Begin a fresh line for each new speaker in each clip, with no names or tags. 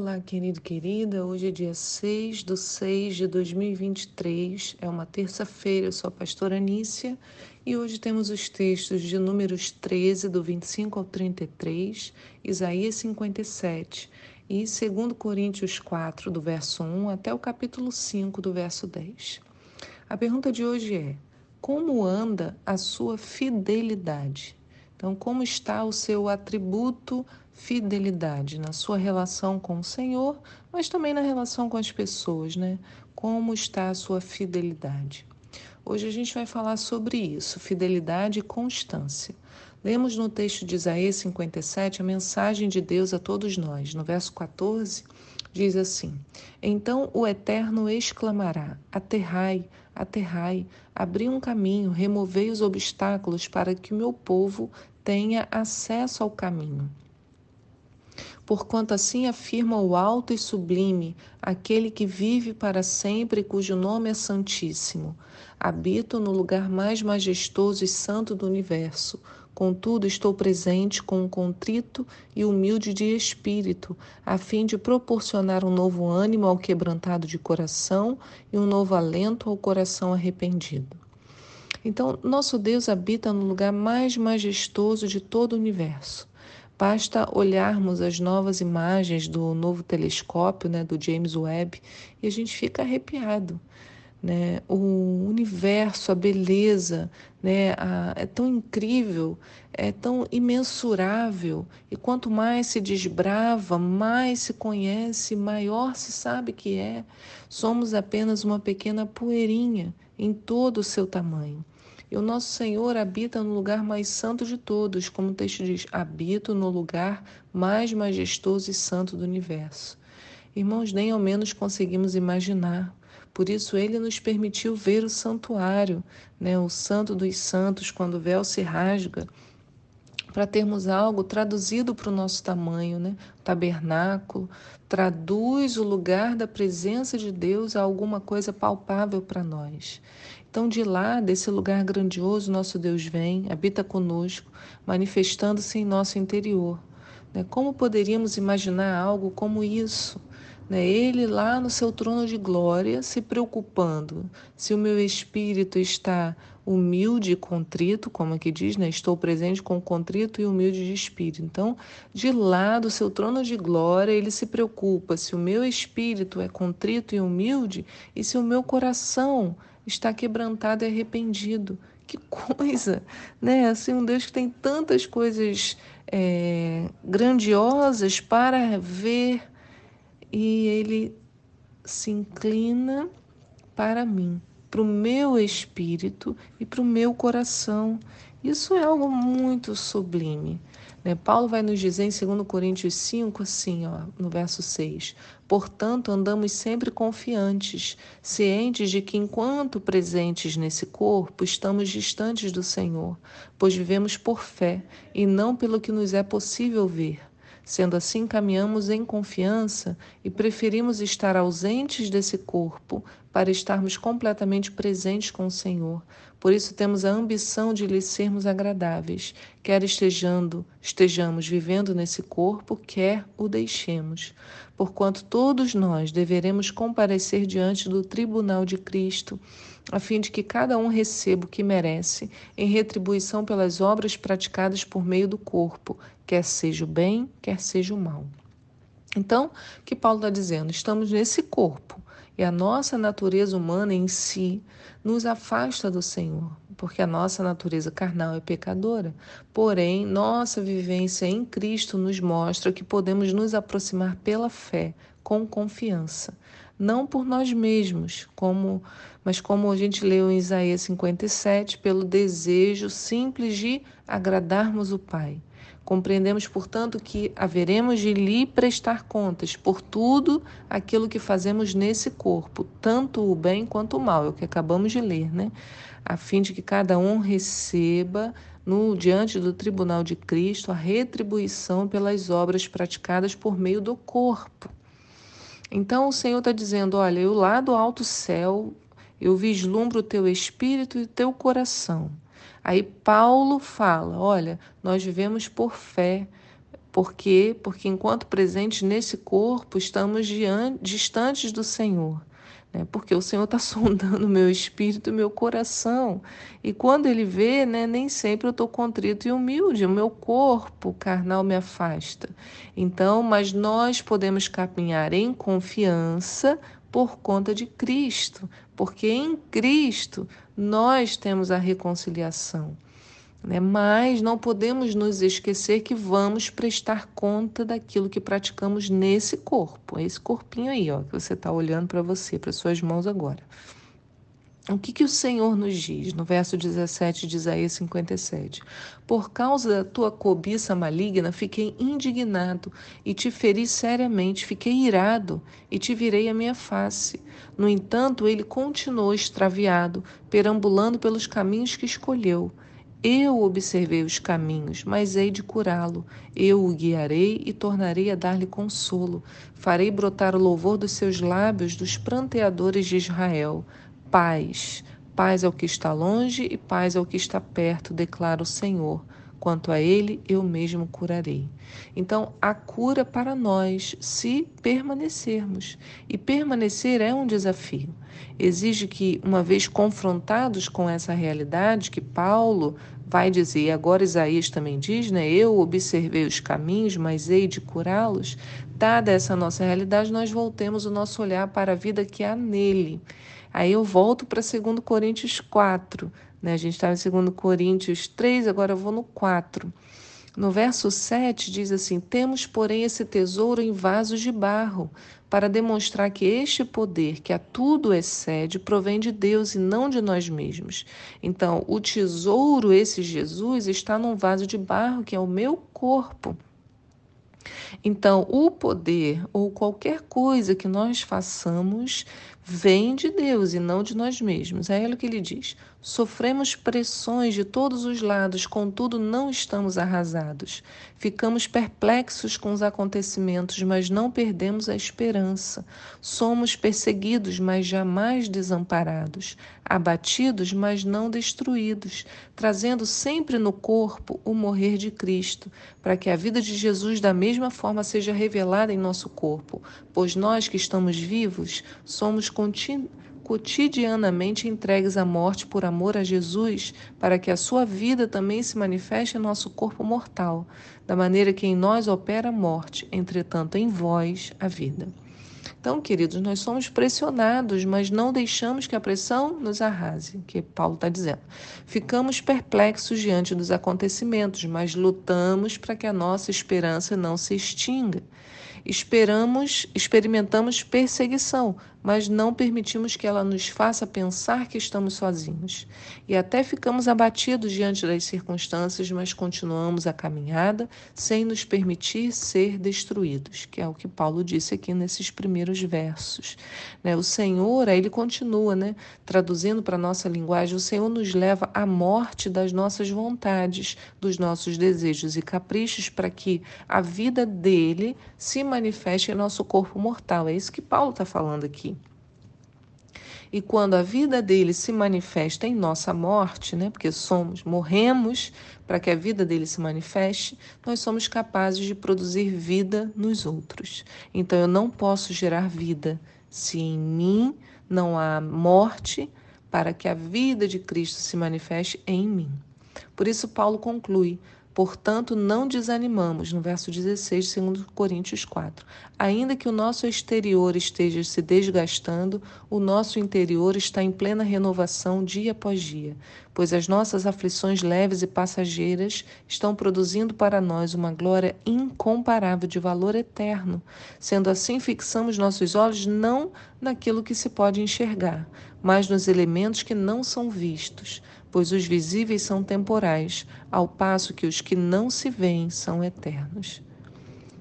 Olá, querido querida. Hoje é dia 6 de 6 de 2023, é uma terça-feira. Eu sou a pastora Anícia e hoje temos os textos de Números 13, do 25 ao 33, Isaías 57 e 2 Coríntios 4, do verso 1 até o capítulo 5, do verso 10. A pergunta de hoje é: Como anda a sua fidelidade? Então, como está o seu atributo fidelidade na sua relação com o Senhor, mas também na relação com as pessoas, né? Como está a sua fidelidade? Hoje a gente vai falar sobre isso, fidelidade e constância. Lemos no texto de Isaías 57 a mensagem de Deus a todos nós. No verso 14, diz assim: Então o Eterno exclamará: Aterrai, aterrai, abri um caminho, removei os obstáculos para que o meu povo tenha acesso ao caminho. Porquanto assim afirma o alto e sublime, aquele que vive para sempre, cujo nome é Santíssimo. Habito no lugar mais majestoso e santo do universo. Contudo, estou presente com um contrito e humilde de espírito, a fim de proporcionar um novo ânimo ao quebrantado de coração e um novo alento ao coração arrependido. Então, nosso Deus habita no lugar mais majestoso de todo o universo. Basta olharmos as novas imagens do novo telescópio, né, do James Webb, e a gente fica arrepiado né? O universo, a beleza, né? A, é tão incrível, é tão imensurável. E quanto mais se desbrava, mais se conhece, maior se sabe que é. Somos apenas uma pequena poeirinha em todo o seu tamanho. E o nosso Senhor habita no lugar mais santo de todos, como o texto diz: habito no lugar mais majestoso e santo do universo. Irmãos, nem ao menos conseguimos imaginar por isso ele nos permitiu ver o santuário, né, o santo dos santos, quando o véu se rasga, para termos algo traduzido para o nosso tamanho, né? Tabernáculo traduz o lugar da presença de Deus a alguma coisa palpável para nós. Então, de lá, desse lugar grandioso, nosso Deus vem, habita conosco, manifestando-se em nosso interior. Né? Como poderíamos imaginar algo como isso? Né? Ele lá no seu trono de glória, se preocupando se o meu espírito está humilde e contrito, como aqui diz, né? estou presente com contrito e humilde de espírito. Então, de lá do seu trono de glória, ele se preocupa se o meu espírito é contrito e humilde e se o meu coração está quebrantado e arrependido. Que coisa, né? Assim, um Deus que tem tantas coisas é, grandiosas para ver e ele se inclina para mim, para o meu espírito e para o meu coração. Isso é algo muito sublime. Né? Paulo vai nos dizer em 2 Coríntios 5, assim, ó, no verso 6: Portanto, andamos sempre confiantes, cientes de que, enquanto presentes nesse corpo, estamos distantes do Senhor, pois vivemos por fé e não pelo que nos é possível ver. Sendo assim, caminhamos em confiança e preferimos estar ausentes desse corpo para estarmos completamente presentes com o Senhor. Por isso temos a ambição de lhe sermos agradáveis, quer estejando, estejamos vivendo nesse corpo, quer o deixemos. Porquanto todos nós deveremos comparecer diante do tribunal de Cristo, a fim de que cada um receba o que merece, em retribuição pelas obras praticadas por meio do corpo, quer seja o bem, quer seja o mal. Então, o que Paulo está dizendo? Estamos nesse corpo e a nossa natureza humana em si nos afasta do Senhor, porque a nossa natureza carnal é pecadora. Porém, nossa vivência em Cristo nos mostra que podemos nos aproximar pela fé, com confiança, não por nós mesmos, como, mas como a gente leu em Isaías 57, pelo desejo simples de agradarmos o Pai. Compreendemos, portanto, que haveremos de lhe prestar contas por tudo aquilo que fazemos nesse corpo, tanto o bem quanto o mal, é o que acabamos de ler, né? A fim de que cada um receba no diante do tribunal de Cristo a retribuição pelas obras praticadas por meio do corpo. Então o Senhor está dizendo: olha, eu lá do alto céu, eu vislumbro o teu espírito e o teu coração. Aí Paulo fala: olha, nós vivemos por fé, Por quê? Porque enquanto presentes nesse corpo, estamos distantes do Senhor né? porque o Senhor está sondando meu espírito meu coração. E quando Ele vê, né, nem sempre eu estou contrito e humilde, o meu corpo carnal me afasta. Então, mas nós podemos caminhar em confiança por conta de Cristo, porque em Cristo nós temos a reconciliação. Né? Mas não podemos nos esquecer que vamos prestar conta daquilo que praticamos nesse corpo, esse corpinho aí, ó, que você está olhando para você, para suas mãos agora. O que, que o Senhor nos diz no verso 17 de Isaías 57? Por causa da tua cobiça maligna, fiquei indignado e te feri seriamente, fiquei irado e te virei a minha face. No entanto, ele continuou extraviado, perambulando pelos caminhos que escolheu. Eu observei os caminhos, mas hei de curá-lo. Eu o guiarei e tornarei a dar-lhe consolo. Farei brotar o louvor dos seus lábios dos pranteadores de Israel. Paz, paz ao que está longe e paz ao que está perto, declara o Senhor. Quanto a ele, eu mesmo curarei. Então, a cura para nós, se permanecermos. E permanecer é um desafio. Exige que, uma vez confrontados com essa realidade, que Paulo vai dizer, e agora Isaías também diz, né? Eu observei os caminhos, mas hei de curá-los. Dada essa nossa realidade, nós voltemos o nosso olhar para a vida que há nele. Aí eu volto para 2 Coríntios 4 né? A gente estava em 2 Coríntios 3, agora eu vou no 4. No verso 7 diz assim: Temos, porém, esse tesouro em vasos de barro, para demonstrar que este poder, que a tudo excede, provém de Deus e não de nós mesmos. Então, o tesouro, esse Jesus, está num vaso de barro, que é o meu corpo. Então, o poder ou qualquer coisa que nós façamos vem de Deus e não de nós mesmos. É ele que ele diz: Sofremos pressões de todos os lados, contudo não estamos arrasados. Ficamos perplexos com os acontecimentos, mas não perdemos a esperança. Somos perseguidos, mas jamais desamparados. Abatidos, mas não destruídos. Trazendo sempre no corpo o morrer de Cristo, para que a vida de Jesus da mesma forma seja revelada em nosso corpo. Pois nós que estamos vivos somos continuamente cotidianamente entregues à morte por amor a Jesus, para que a sua vida também se manifeste em nosso corpo mortal, da maneira que em nós opera a morte, entretanto em vós a vida. Então, queridos, nós somos pressionados, mas não deixamos que a pressão nos arrase, que Paulo está dizendo. Ficamos perplexos diante dos acontecimentos, mas lutamos para que a nossa esperança não se extinga. Esperamos, experimentamos perseguição, mas não permitimos que ela nos faça pensar que estamos sozinhos. E até ficamos abatidos diante das circunstâncias, mas continuamos a caminhada sem nos permitir ser destruídos, que é o que Paulo disse aqui nesses primeiros versos. Né? O Senhor, aí ele continua, né? traduzindo para a nossa linguagem, o Senhor nos leva à morte das nossas vontades, dos nossos desejos e caprichos, para que a vida dele se manifeste em nosso corpo mortal. É isso que Paulo está falando aqui. E quando a vida dele se manifesta em nossa morte, né, porque somos, morremos para que a vida dele se manifeste, nós somos capazes de produzir vida nos outros. Então eu não posso gerar vida se em mim não há morte para que a vida de Cristo se manifeste em mim. Por isso Paulo conclui: Portanto, não desanimamos, no verso 16, segundo Coríntios 4. Ainda que o nosso exterior esteja se desgastando, o nosso interior está em plena renovação dia após dia, pois as nossas aflições leves e passageiras estão produzindo para nós uma glória incomparável de valor eterno. Sendo assim, fixamos nossos olhos não naquilo que se pode enxergar, mas nos elementos que não são vistos pois os visíveis são temporais, ao passo que os que não se veem são eternos.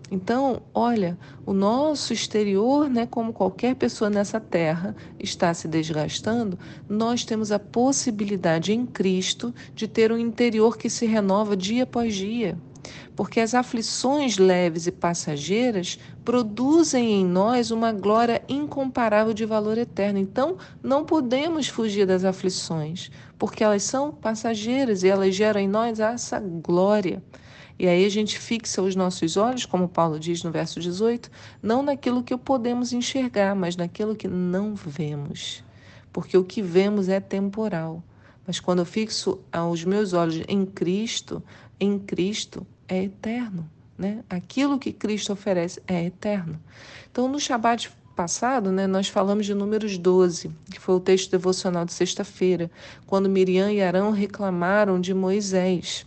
Então, olha, o nosso exterior, né, como qualquer pessoa nessa terra, está se desgastando, nós temos a possibilidade em Cristo de ter um interior que se renova dia após dia porque as aflições leves e passageiras produzem em nós uma glória incomparável de valor eterno. Então, não podemos fugir das aflições, porque elas são passageiras e elas geram em nós essa glória. E aí a gente fixa os nossos olhos, como Paulo diz no verso 18, não naquilo que podemos enxergar, mas naquilo que não vemos. Porque o que vemos é temporal. Mas quando eu fixo os meus olhos em Cristo, em Cristo é eterno. Né? Aquilo que Cristo oferece é eterno. Então, no Shabat passado, né, nós falamos de Números 12, que foi o texto devocional de sexta-feira, quando Miriam e Arão reclamaram de Moisés.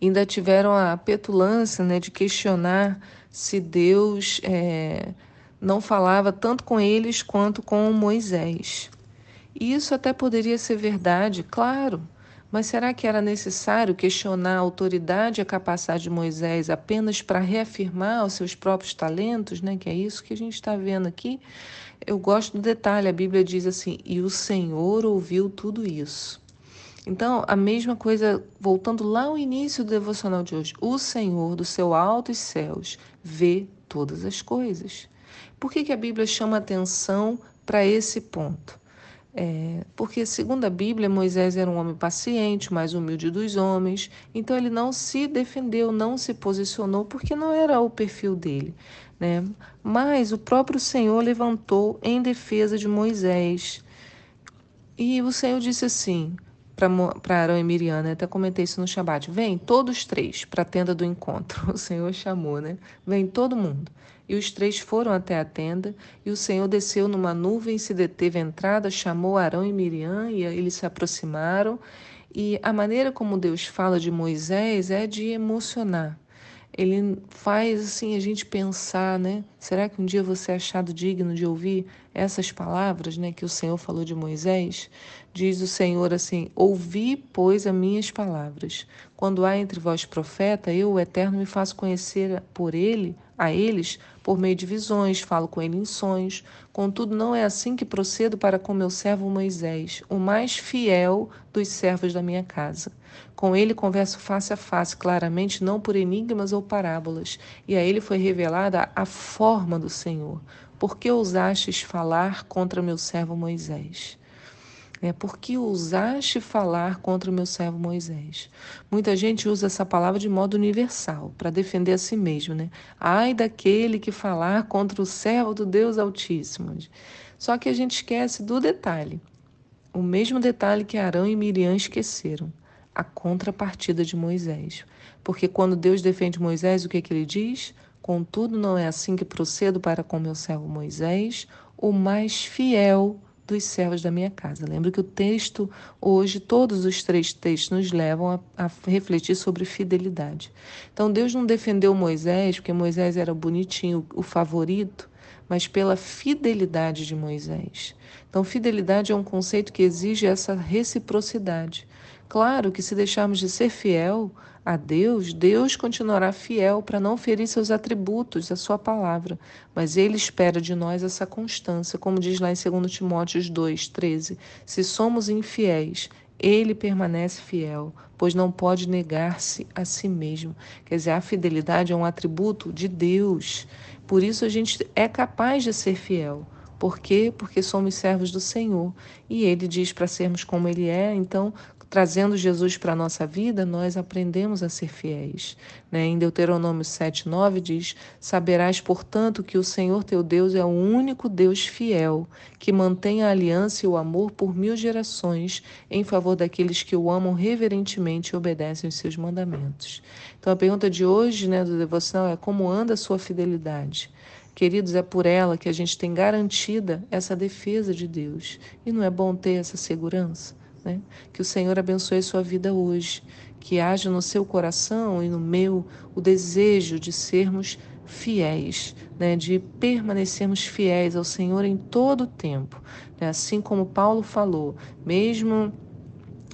Ainda tiveram a petulância né, de questionar se Deus é, não falava tanto com eles quanto com Moisés. E isso até poderia ser verdade, claro. Mas será que era necessário questionar a autoridade e a capacidade de Moisés apenas para reafirmar os seus próprios talentos, né? Que é isso que a gente está vendo aqui. Eu gosto do detalhe, a Bíblia diz assim: e o Senhor ouviu tudo isso. Então, a mesma coisa, voltando lá ao início do devocional de hoje: o Senhor do seu altos céus vê todas as coisas. Por que, que a Bíblia chama atenção para esse ponto? É, porque, segundo a Bíblia, Moisés era um homem paciente, mais humilde dos homens, então ele não se defendeu, não se posicionou, porque não era o perfil dele. Né? Mas o próprio Senhor levantou em defesa de Moisés. E o Senhor disse assim para Arão e Miriam, né? até comentei isso no Shabat: vem todos três para a tenda do encontro. O Senhor chamou, né? Vem todo mundo. E os três foram até a tenda, e o Senhor desceu numa nuvem, se deteve à entrada, chamou Arão e Miriam, e eles se aproximaram. E a maneira como Deus fala de Moisés é de emocionar. Ele faz assim a gente pensar, né? Será que um dia você é achado digno de ouvir essas palavras, né, que o Senhor falou de Moisés? Diz o Senhor assim: Ouvi, pois, as minhas palavras. Quando há entre vós profeta, eu, o Eterno, me faço conhecer por ele a eles por meio de visões, falo com ele em sonhos. Contudo, não é assim que procedo para com meu servo Moisés, o mais fiel dos servos da minha casa. Com ele converso face a face, claramente, não por enigmas ou parábolas, e a ele foi revelada a forma do Senhor. Por que ousastes falar contra meu servo Moisés? É porque ousaste falar contra o meu servo Moisés. Muita gente usa essa palavra de modo universal, para defender a si mesmo, né? Ai daquele que falar contra o servo do Deus Altíssimo. Só que a gente esquece do detalhe. O mesmo detalhe que Arão e Miriam esqueceram, a contrapartida de Moisés. Porque quando Deus defende Moisés, o que, é que ele diz? Contudo, não é assim que procedo para com meu servo Moisés, o mais fiel dos servos da minha casa. Lembro que o texto, hoje, todos os três textos nos levam a, a, refletir sobre fidelidade. Então, Deus não defendeu Moisés porque Moisés era bonitinho, o favorito, mas pela fidelidade de Moisés. Então, fidelidade é um conceito que exige essa reciprocidade. Claro que se deixarmos de ser fiel a Deus, Deus continuará fiel para não ferir seus atributos, a sua palavra, mas ele espera de nós essa constância, como diz lá em 2 Timóteo 2:13. Se somos infiéis, ele permanece fiel, pois não pode negar-se a si mesmo. Quer dizer, a fidelidade é um atributo de Deus. Por isso a gente é capaz de ser fiel. Por quê? Porque somos servos do Senhor. E ele diz para sermos como ele é, então trazendo Jesus para a nossa vida, nós aprendemos a ser fiéis. Né? Em Deuteronômio 7,9 diz: Saberás, portanto, que o Senhor teu Deus é o único Deus fiel, que mantém a aliança e o amor por mil gerações em favor daqueles que o amam reverentemente e obedecem os seus mandamentos. Então a pergunta de hoje né, do devocional é: como anda a sua fidelidade? Queridos, é por ela que a gente tem garantida essa defesa de Deus. E não é bom ter essa segurança? Né? Que o Senhor abençoe sua vida hoje, que haja no seu coração e no meu o desejo de sermos fiéis, né? de permanecermos fiéis ao Senhor em todo o tempo. Né? Assim como Paulo falou, mesmo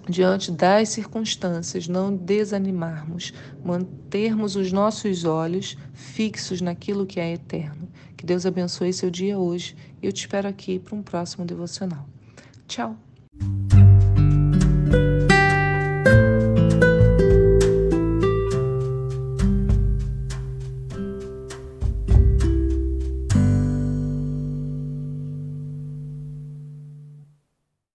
diante das circunstâncias, não desanimarmos, mantermos os nossos olhos fixos naquilo que é eterno. Que Deus abençoe seu dia hoje eu te espero aqui para um próximo devocional. Tchau!